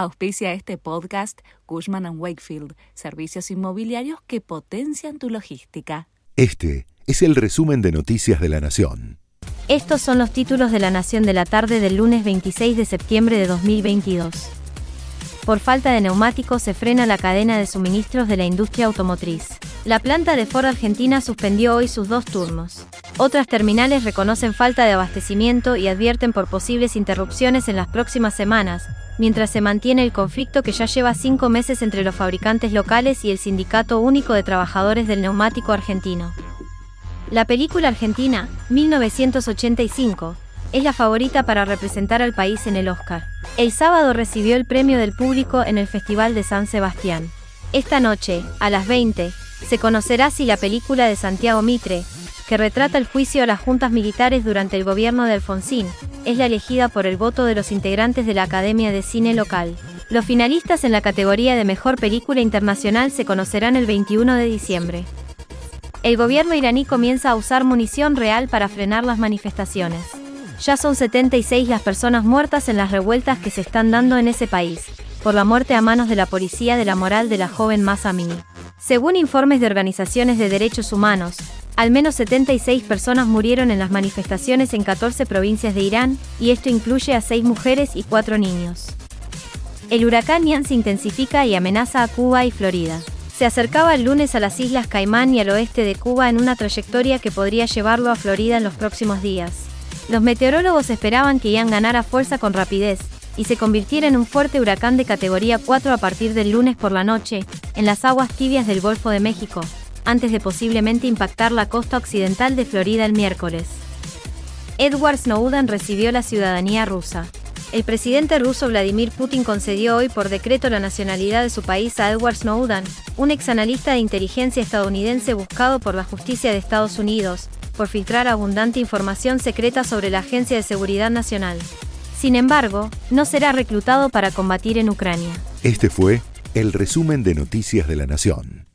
Auspicia este podcast Cushman ⁇ Wakefield, servicios inmobiliarios que potencian tu logística. Este es el resumen de Noticias de la Nación. Estos son los títulos de la Nación de la tarde del lunes 26 de septiembre de 2022. Por falta de neumáticos se frena la cadena de suministros de la industria automotriz. La planta de Ford Argentina suspendió hoy sus dos turnos. Otras terminales reconocen falta de abastecimiento y advierten por posibles interrupciones en las próximas semanas, mientras se mantiene el conflicto que ya lleva cinco meses entre los fabricantes locales y el Sindicato Único de Trabajadores del Neumático Argentino. La película argentina, 1985, es la favorita para representar al país en el Oscar. El sábado recibió el premio del público en el Festival de San Sebastián. Esta noche, a las 20, se conocerá si la película de Santiago Mitre, que retrata el juicio a las juntas militares durante el gobierno de Alfonsín, es la elegida por el voto de los integrantes de la Academia de Cine local. Los finalistas en la categoría de Mejor Película Internacional se conocerán el 21 de diciembre. El gobierno iraní comienza a usar munición real para frenar las manifestaciones. Ya son 76 las personas muertas en las revueltas que se están dando en ese país, por la muerte a manos de la policía de la moral de la joven Masa. Según informes de organizaciones de derechos humanos, al menos 76 personas murieron en las manifestaciones en 14 provincias de Irán, y esto incluye a 6 mujeres y 4 niños. El huracán Ian se intensifica y amenaza a Cuba y Florida. Se acercaba el lunes a las Islas Caimán y al oeste de Cuba en una trayectoria que podría llevarlo a Florida en los próximos días. Los meteorólogos esperaban que Ian ganara fuerza con rapidez, y se convirtiera en un fuerte huracán de categoría 4 a partir del lunes por la noche, en las aguas tibias del Golfo de México, antes de posiblemente impactar la costa occidental de Florida el miércoles. Edward Snowden recibió la ciudadanía rusa. El presidente ruso Vladimir Putin concedió hoy por decreto la nacionalidad de su país a Edward Snowden, un ex analista de inteligencia estadounidense buscado por la justicia de Estados Unidos, por filtrar abundante información secreta sobre la Agencia de Seguridad Nacional. Sin embargo, no será reclutado para combatir en Ucrania. Este fue el resumen de Noticias de la Nación.